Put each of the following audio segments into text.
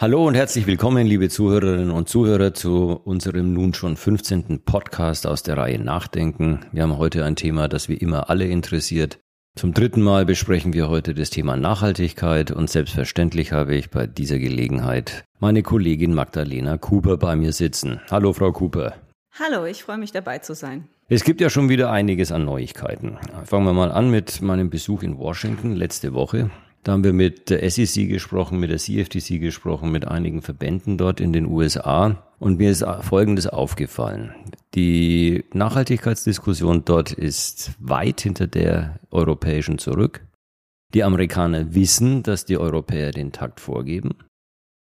Hallo und herzlich willkommen, liebe Zuhörerinnen und Zuhörer, zu unserem nun schon 15. Podcast aus der Reihe Nachdenken. Wir haben heute ein Thema, das wie immer alle interessiert. Zum dritten Mal besprechen wir heute das Thema Nachhaltigkeit und selbstverständlich habe ich bei dieser Gelegenheit meine Kollegin Magdalena Cooper bei mir sitzen. Hallo, Frau Cooper. Hallo, ich freue mich dabei zu sein. Es gibt ja schon wieder einiges an Neuigkeiten. Fangen wir mal an mit meinem Besuch in Washington letzte Woche. Da haben wir mit der SEC gesprochen, mit der CFTC gesprochen, mit einigen Verbänden dort in den USA. Und mir ist Folgendes aufgefallen. Die Nachhaltigkeitsdiskussion dort ist weit hinter der europäischen zurück. Die Amerikaner wissen, dass die Europäer den Takt vorgeben.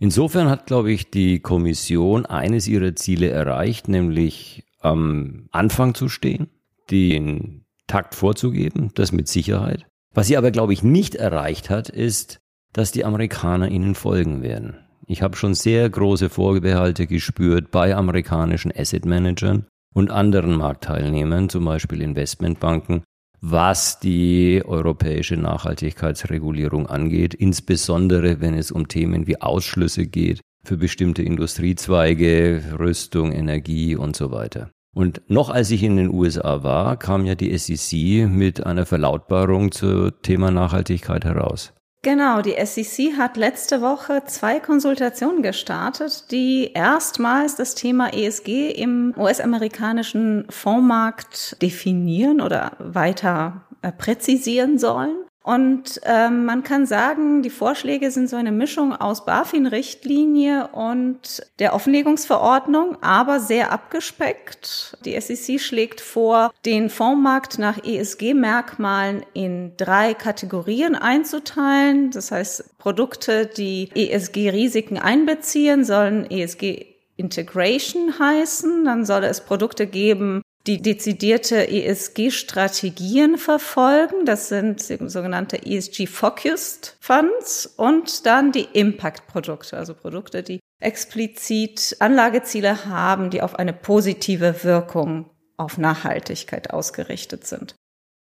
Insofern hat, glaube ich, die Kommission eines ihrer Ziele erreicht, nämlich am Anfang zu stehen, den Takt vorzugeben, das mit Sicherheit. Was sie aber, glaube ich, nicht erreicht hat, ist, dass die Amerikaner ihnen folgen werden. Ich habe schon sehr große Vorbehalte gespürt bei amerikanischen Asset Managern und anderen Marktteilnehmern, zum Beispiel Investmentbanken, was die europäische Nachhaltigkeitsregulierung angeht, insbesondere wenn es um Themen wie Ausschlüsse geht für bestimmte Industriezweige, Rüstung, Energie und so weiter. Und noch als ich in den USA war, kam ja die SEC mit einer Verlautbarung zum Thema Nachhaltigkeit heraus. Genau, die SEC hat letzte Woche zwei Konsultationen gestartet, die erstmals das Thema ESG im US-amerikanischen Fondsmarkt definieren oder weiter äh, präzisieren sollen. Und ähm, man kann sagen, die Vorschläge sind so eine Mischung aus BaFin-Richtlinie und der Offenlegungsverordnung, aber sehr abgespeckt. Die SEC schlägt vor, den Fondsmarkt nach ESG-Merkmalen in drei Kategorien einzuteilen. Das heißt, Produkte, die ESG-Risiken einbeziehen, sollen ESG Integration heißen. Dann soll es Produkte geben, die dezidierte ESG-Strategien verfolgen. Das sind sogenannte ESG-Focused Funds und dann die Impact-Produkte, also Produkte, die explizit Anlageziele haben, die auf eine positive Wirkung auf Nachhaltigkeit ausgerichtet sind.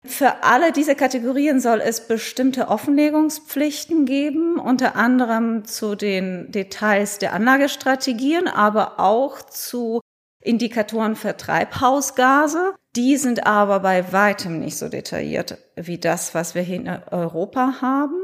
Für alle diese Kategorien soll es bestimmte Offenlegungspflichten geben, unter anderem zu den Details der Anlagestrategien, aber auch zu Indikatoren für Treibhausgase. Die sind aber bei weitem nicht so detailliert wie das, was wir hier in Europa haben.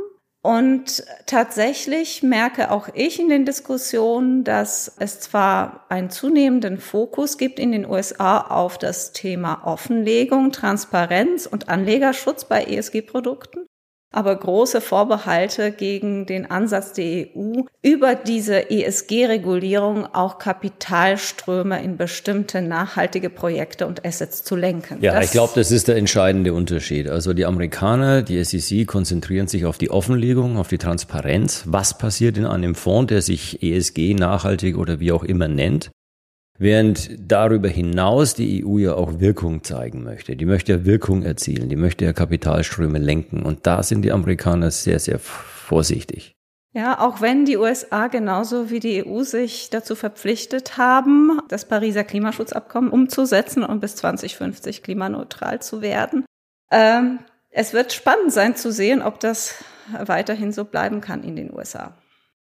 Und tatsächlich merke auch ich in den Diskussionen, dass es zwar einen zunehmenden Fokus gibt in den USA auf das Thema Offenlegung, Transparenz und Anlegerschutz bei ESG-Produkten, aber große Vorbehalte gegen den Ansatz der EU, über diese ESG-Regulierung auch Kapitalströme in bestimmte nachhaltige Projekte und Assets zu lenken. Ja, das ich glaube, das ist der entscheidende Unterschied. Also die Amerikaner, die SEC konzentrieren sich auf die Offenlegung, auf die Transparenz. Was passiert in einem Fonds, der sich ESG nachhaltig oder wie auch immer nennt? Während darüber hinaus die EU ja auch Wirkung zeigen möchte. Die möchte ja Wirkung erzielen, die möchte ja Kapitalströme lenken. Und da sind die Amerikaner sehr, sehr vorsichtig. Ja, auch wenn die USA genauso wie die EU sich dazu verpflichtet haben, das Pariser Klimaschutzabkommen umzusetzen und bis 2050 klimaneutral zu werden. Ähm, es wird spannend sein zu sehen, ob das weiterhin so bleiben kann in den USA.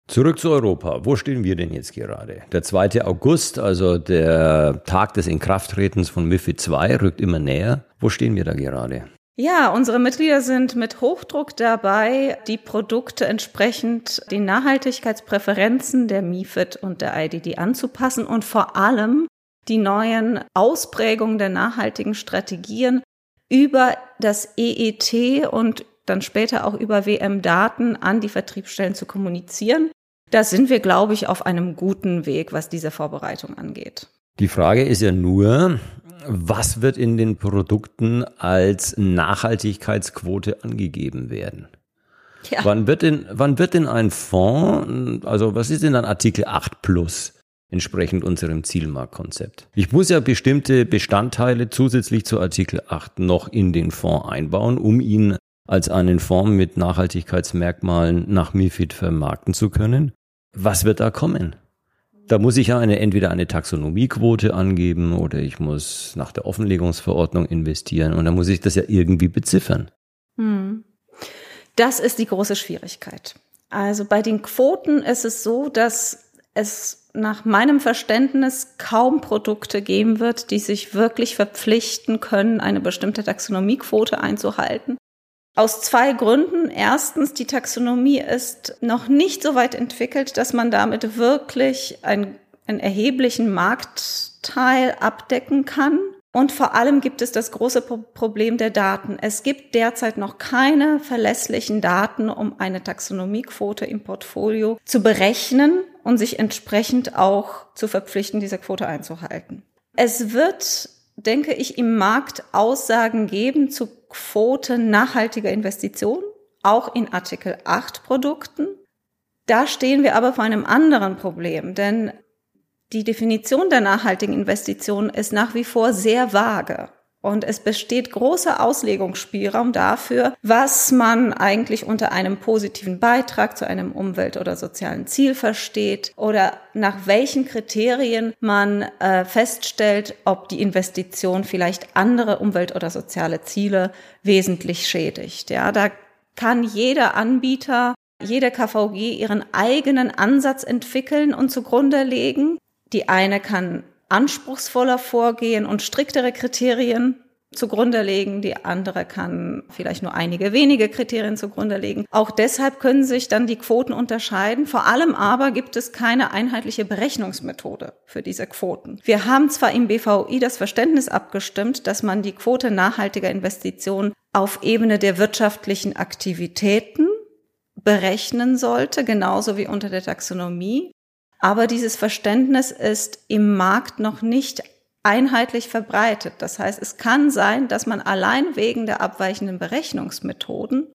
Zurück zu Europa. Wo stehen wir denn jetzt gerade? Der 2. August, also der Tag des Inkrafttretens von MIFID II, rückt immer näher. Wo stehen wir da gerade? Ja, unsere Mitglieder sind mit Hochdruck dabei, die Produkte entsprechend den Nachhaltigkeitspräferenzen der MIFID und der IDD anzupassen und vor allem die neuen Ausprägungen der nachhaltigen Strategien über das EET und dann später auch über WM-Daten an die Vertriebsstellen zu kommunizieren. Da sind wir, glaube ich, auf einem guten Weg, was diese Vorbereitung angeht. Die Frage ist ja nur, was wird in den Produkten als Nachhaltigkeitsquote angegeben werden? Ja. Wann wird denn, wann wird denn ein Fonds, also was ist denn dann Artikel 8 plus? entsprechend unserem Zielmarktkonzept. Ich muss ja bestimmte Bestandteile zusätzlich zu Artikel 8 noch in den Fonds einbauen, um ihn als einen Fonds mit Nachhaltigkeitsmerkmalen nach MIFID vermarkten zu können. Was wird da kommen? Da muss ich ja eine, entweder eine Taxonomiequote angeben oder ich muss nach der Offenlegungsverordnung investieren und dann muss ich das ja irgendwie beziffern. Hm. Das ist die große Schwierigkeit. Also bei den Quoten ist es so, dass es nach meinem Verständnis kaum Produkte geben wird, die sich wirklich verpflichten können, eine bestimmte Taxonomiequote einzuhalten. Aus zwei Gründen. Erstens, die Taxonomie ist noch nicht so weit entwickelt, dass man damit wirklich einen, einen erheblichen Marktteil abdecken kann. Und vor allem gibt es das große Problem der Daten. Es gibt derzeit noch keine verlässlichen Daten, um eine Taxonomiequote im Portfolio zu berechnen und sich entsprechend auch zu verpflichten, diese Quote einzuhalten. Es wird, denke ich, im Markt Aussagen geben zu Quote nachhaltiger Investitionen, auch in Artikel 8 Produkten. Da stehen wir aber vor einem anderen Problem, denn die Definition der nachhaltigen Investition ist nach wie vor sehr vage. Und es besteht großer Auslegungsspielraum dafür, was man eigentlich unter einem positiven Beitrag zu einem Umwelt- oder sozialen Ziel versteht oder nach welchen Kriterien man äh, feststellt, ob die Investition vielleicht andere Umwelt- oder soziale Ziele wesentlich schädigt. Ja, da kann jeder Anbieter, jede KVG ihren eigenen Ansatz entwickeln und zugrunde legen. Die eine kann anspruchsvoller vorgehen und striktere Kriterien zugrunde legen. Die andere kann vielleicht nur einige wenige Kriterien zugrunde legen. Auch deshalb können sich dann die Quoten unterscheiden. Vor allem aber gibt es keine einheitliche Berechnungsmethode für diese Quoten. Wir haben zwar im BVI das Verständnis abgestimmt, dass man die Quote nachhaltiger Investitionen auf Ebene der wirtschaftlichen Aktivitäten berechnen sollte, genauso wie unter der Taxonomie. Aber dieses Verständnis ist im Markt noch nicht einheitlich verbreitet. Das heißt, es kann sein, dass man allein wegen der abweichenden Berechnungsmethoden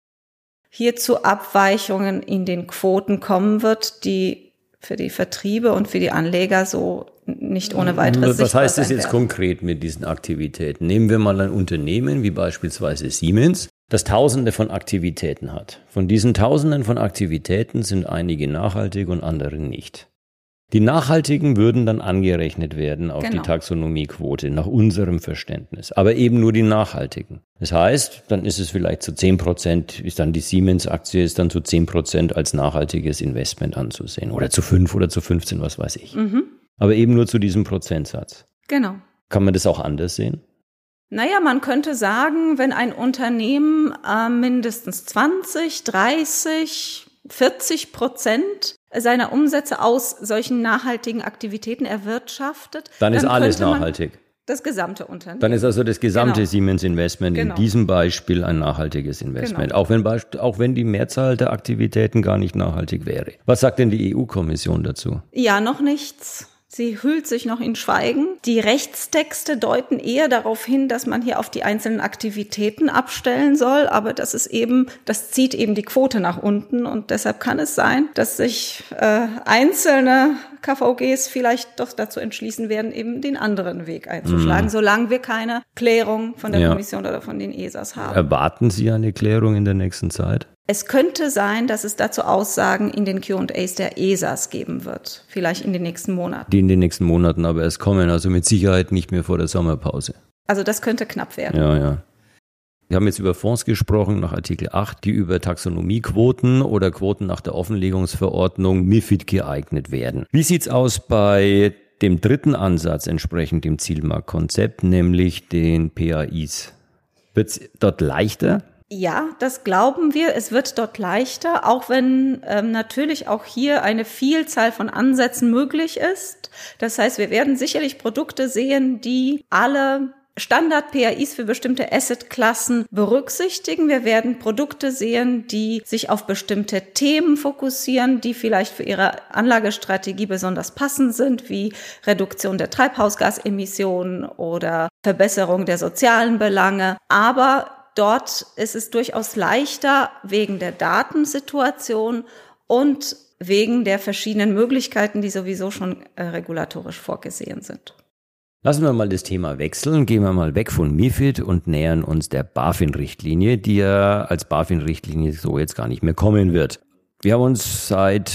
hier zu Abweichungen in den Quoten kommen wird, die für die Vertriebe und für die Anleger so nicht ohne weiteres. Was heißt das jetzt konkret mit diesen Aktivitäten? Nehmen wir mal ein Unternehmen wie beispielsweise Siemens, das Tausende von Aktivitäten hat. Von diesen Tausenden von Aktivitäten sind einige nachhaltig und andere nicht. Die nachhaltigen würden dann angerechnet werden auf genau. die Taxonomiequote nach unserem Verständnis, aber eben nur die nachhaltigen. Das heißt, dann ist es vielleicht zu 10 Prozent, ist dann die Siemens-Aktie ist dann zu 10 Prozent als nachhaltiges Investment anzusehen oder zu 5 oder zu 15, was weiß ich. Mhm. Aber eben nur zu diesem Prozentsatz. Genau. Kann man das auch anders sehen? Naja, man könnte sagen, wenn ein Unternehmen äh, mindestens 20, 30, 40 Prozent seiner Umsätze aus solchen nachhaltigen Aktivitäten erwirtschaftet. Dann ist dann alles nachhaltig. Das gesamte Unternehmen. Dann ist also das gesamte genau. Siemens Investment genau. in diesem Beispiel ein nachhaltiges Investment, genau. auch, wenn, auch wenn die Mehrzahl der Aktivitäten gar nicht nachhaltig wäre. Was sagt denn die EU-Kommission dazu? Ja, noch nichts. Sie hüllt sich noch in Schweigen. Die Rechtstexte deuten eher darauf hin, dass man hier auf die einzelnen Aktivitäten abstellen soll, aber das ist eben, das zieht eben die Quote nach unten und deshalb kann es sein, dass sich äh, einzelne KVGs vielleicht doch dazu entschließen werden, eben den anderen Weg einzuschlagen, mhm. solange wir keine Klärung von der ja. Kommission oder von den ESAs haben. Erwarten Sie eine Klärung in der nächsten Zeit? Es könnte sein, dass es dazu Aussagen in den Q&As der ESAs geben wird. Vielleicht in den nächsten Monaten. Die in den nächsten Monaten aber erst kommen. Also mit Sicherheit nicht mehr vor der Sommerpause. Also das könnte knapp werden. Ja, ja. Wir haben jetzt über Fonds gesprochen nach Artikel 8, die über Taxonomiequoten oder Quoten nach der Offenlegungsverordnung MIFID geeignet werden. Wie sieht's aus bei dem dritten Ansatz entsprechend dem Zielmarktkonzept, nämlich den PAIs? Wird's dort leichter? Ja, das glauben wir. Es wird dort leichter, auch wenn ähm, natürlich auch hier eine Vielzahl von Ansätzen möglich ist. Das heißt, wir werden sicherlich Produkte sehen, die alle Standard-PAIs für bestimmte Asset-Klassen berücksichtigen. Wir werden Produkte sehen, die sich auf bestimmte Themen fokussieren, die vielleicht für ihre Anlagestrategie besonders passend sind, wie Reduktion der Treibhausgasemissionen oder Verbesserung der sozialen Belange. Aber Dort ist es durchaus leichter wegen der Datensituation und wegen der verschiedenen Möglichkeiten, die sowieso schon äh, regulatorisch vorgesehen sind. Lassen wir mal das Thema wechseln, gehen wir mal weg von MIFID und nähern uns der BaFin-Richtlinie, die ja als BaFin-Richtlinie so jetzt gar nicht mehr kommen wird. Wir haben uns seit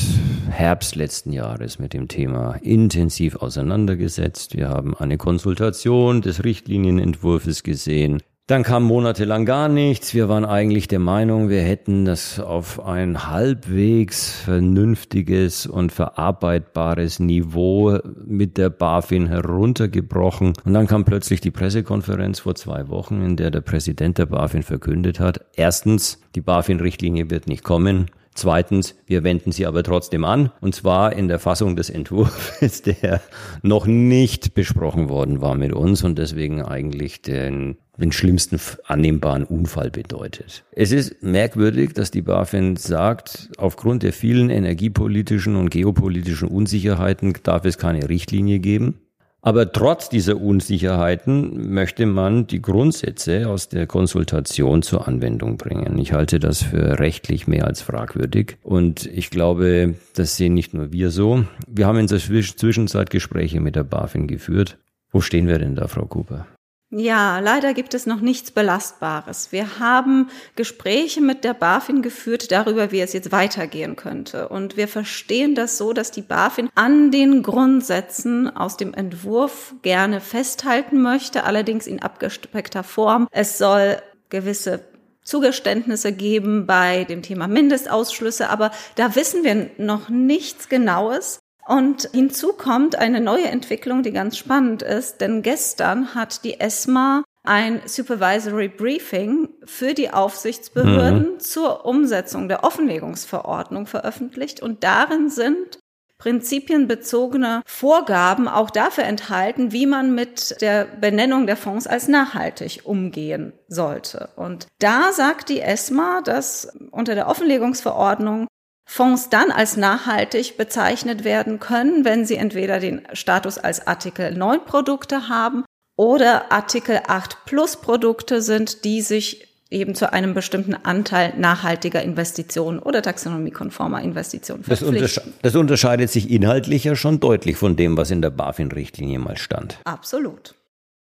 Herbst letzten Jahres mit dem Thema intensiv auseinandergesetzt. Wir haben eine Konsultation des Richtlinienentwurfs gesehen. Dann kam monatelang gar nichts. Wir waren eigentlich der Meinung, wir hätten das auf ein halbwegs vernünftiges und verarbeitbares Niveau mit der BaFin heruntergebrochen. Und dann kam plötzlich die Pressekonferenz vor zwei Wochen, in der der Präsident der BaFin verkündet hat, erstens, die BaFin-Richtlinie wird nicht kommen. Zweitens, wir wenden sie aber trotzdem an, und zwar in der Fassung des Entwurfs, der noch nicht besprochen worden war mit uns und deswegen eigentlich den den schlimmsten annehmbaren Unfall bedeutet. Es ist merkwürdig, dass die BaFin sagt, aufgrund der vielen energiepolitischen und geopolitischen Unsicherheiten darf es keine Richtlinie geben. Aber trotz dieser Unsicherheiten möchte man die Grundsätze aus der Konsultation zur Anwendung bringen. Ich halte das für rechtlich mehr als fragwürdig. Und ich glaube, das sehen nicht nur wir so. Wir haben in der Zwischenzeit Gespräche mit der BaFin geführt. Wo stehen wir denn da, Frau Cooper? Ja, leider gibt es noch nichts Belastbares. Wir haben Gespräche mit der BaFin geführt darüber, wie es jetzt weitergehen könnte. Und wir verstehen das so, dass die BaFin an den Grundsätzen aus dem Entwurf gerne festhalten möchte, allerdings in abgespeckter Form. Es soll gewisse Zugeständnisse geben bei dem Thema Mindestausschlüsse, aber da wissen wir noch nichts Genaues. Und hinzu kommt eine neue Entwicklung, die ganz spannend ist, denn gestern hat die ESMA ein Supervisory Briefing für die Aufsichtsbehörden mhm. zur Umsetzung der Offenlegungsverordnung veröffentlicht und darin sind prinzipienbezogene Vorgaben auch dafür enthalten, wie man mit der Benennung der Fonds als nachhaltig umgehen sollte. Und da sagt die ESMA, dass unter der Offenlegungsverordnung Fonds dann als nachhaltig bezeichnet werden können, wenn sie entweder den Status als Artikel 9 Produkte haben oder Artikel 8 Plus Produkte sind, die sich eben zu einem bestimmten Anteil nachhaltiger Investitionen oder taxonomiekonformer Investitionen verpflichten. Das, untersche das unterscheidet sich inhaltlich ja schon deutlich von dem, was in der BaFin-Richtlinie mal stand. Absolut.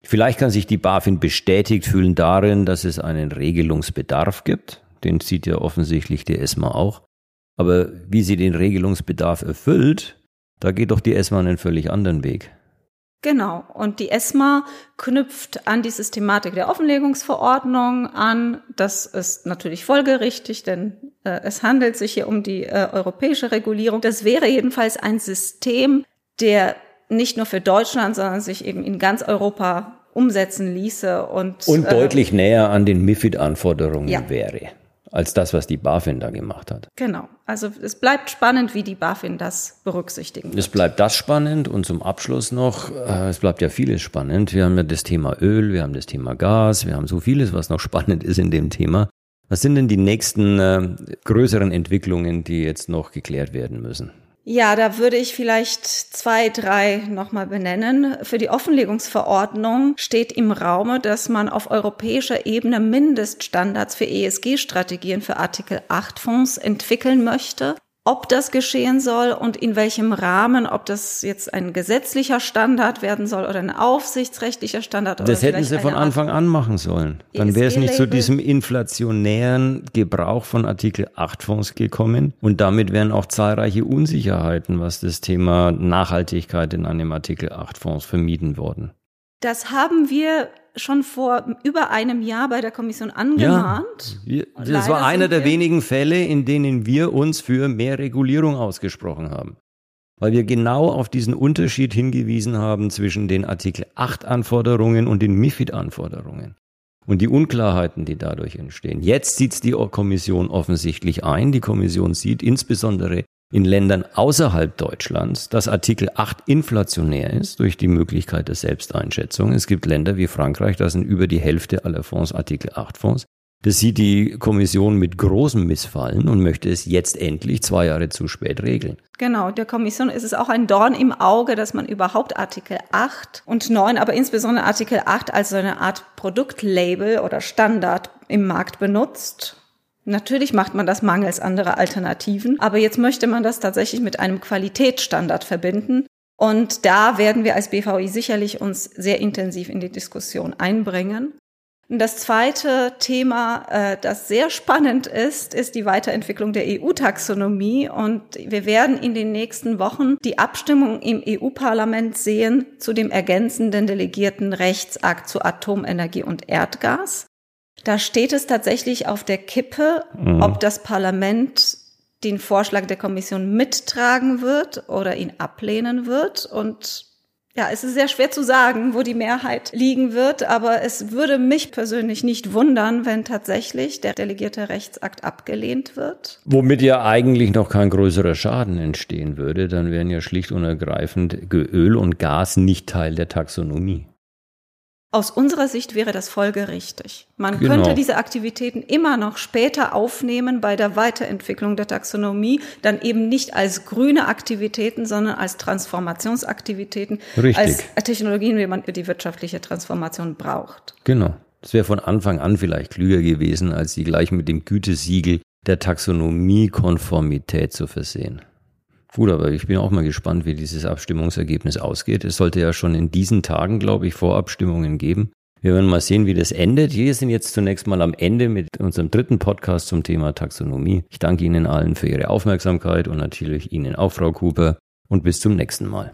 Vielleicht kann sich die BaFin bestätigt fühlen darin, dass es einen Regelungsbedarf gibt. Den sieht ja offensichtlich die ESMA auch. Aber wie sie den Regelungsbedarf erfüllt, da geht doch die ESMA einen völlig anderen Weg. Genau. Und die ESMA knüpft an die Systematik der Offenlegungsverordnung an. Das ist natürlich folgerichtig, denn äh, es handelt sich hier um die äh, europäische Regulierung. Das wäre jedenfalls ein System, der nicht nur für Deutschland, sondern sich eben in ganz Europa umsetzen ließe und, und äh, deutlich näher an den MIFID-Anforderungen ja. wäre als das, was die BaFin da gemacht hat. Genau. Also es bleibt spannend, wie die BaFin das berücksichtigen. Wird. Es bleibt das spannend und zum Abschluss noch, äh, es bleibt ja vieles spannend. Wir haben ja das Thema Öl, wir haben das Thema Gas, wir haben so vieles, was noch spannend ist in dem Thema. Was sind denn die nächsten äh, größeren Entwicklungen, die jetzt noch geklärt werden müssen? Ja, da würde ich vielleicht zwei, drei nochmal benennen. Für die Offenlegungsverordnung steht im Raume, dass man auf europäischer Ebene Mindeststandards für ESG-Strategien für Artikel 8 Fonds entwickeln möchte ob das geschehen soll und in welchem Rahmen, ob das jetzt ein gesetzlicher Standard werden soll oder ein aufsichtsrechtlicher Standard. Das hätten sie von Anfang an machen sollen. Dann wäre es nicht zu diesem inflationären Gebrauch von Artikel 8 Fonds gekommen und damit wären auch zahlreiche Unsicherheiten, was das Thema Nachhaltigkeit in einem Artikel 8 Fonds vermieden worden. Das haben wir schon vor über einem Jahr bei der Kommission angemahnt. Ja, das war einer der wenigen Fälle, in denen wir uns für mehr Regulierung ausgesprochen haben. Weil wir genau auf diesen Unterschied hingewiesen haben zwischen den Artikel 8 Anforderungen und den MIFID Anforderungen. Und die Unklarheiten, die dadurch entstehen. Jetzt sieht es die Kommission offensichtlich ein. Die Kommission sieht insbesondere in Ländern außerhalb Deutschlands, dass Artikel 8 inflationär ist durch die Möglichkeit der Selbsteinschätzung. Es gibt Länder wie Frankreich, da sind über die Hälfte aller Fonds Artikel 8 Fonds. Das sieht die Kommission mit großem Missfallen und möchte es jetzt endlich zwei Jahre zu spät regeln. Genau, der Kommission ist es auch ein Dorn im Auge, dass man überhaupt Artikel 8 und 9, aber insbesondere Artikel 8 als so eine Art Produktlabel oder Standard im Markt benutzt Natürlich macht man das mangels anderer Alternativen, aber jetzt möchte man das tatsächlich mit einem Qualitätsstandard verbinden. Und da werden wir als BVI sicherlich uns sehr intensiv in die Diskussion einbringen. Das zweite Thema, äh, das sehr spannend ist, ist die Weiterentwicklung der EU-Taxonomie. Und wir werden in den nächsten Wochen die Abstimmung im EU-Parlament sehen zu dem ergänzenden delegierten Rechtsakt zu Atomenergie und Erdgas. Da steht es tatsächlich auf der Kippe, mhm. ob das Parlament den Vorschlag der Kommission mittragen wird oder ihn ablehnen wird. Und ja, es ist sehr schwer zu sagen, wo die Mehrheit liegen wird, aber es würde mich persönlich nicht wundern, wenn tatsächlich der delegierte Rechtsakt abgelehnt wird. Womit ja eigentlich noch kein größerer Schaden entstehen würde, dann wären ja schlicht und ergreifend Öl und Gas nicht Teil der Taxonomie. Aus unserer Sicht wäre das folgerichtig. Man genau. könnte diese Aktivitäten immer noch später aufnehmen bei der Weiterentwicklung der Taxonomie, dann eben nicht als grüne Aktivitäten, sondern als Transformationsaktivitäten, Richtig. als Technologien, wie man die wirtschaftliche Transformation braucht. Genau. Das wäre von Anfang an vielleicht klüger gewesen, als sie gleich mit dem Gütesiegel der Taxonomiekonformität zu versehen. Gut, aber ich bin auch mal gespannt, wie dieses Abstimmungsergebnis ausgeht. Es sollte ja schon in diesen Tagen, glaube ich, Vorabstimmungen geben. Wir werden mal sehen, wie das endet. Wir sind jetzt zunächst mal am Ende mit unserem dritten Podcast zum Thema Taxonomie. Ich danke Ihnen allen für Ihre Aufmerksamkeit und natürlich Ihnen auch, Frau Cooper. Und bis zum nächsten Mal.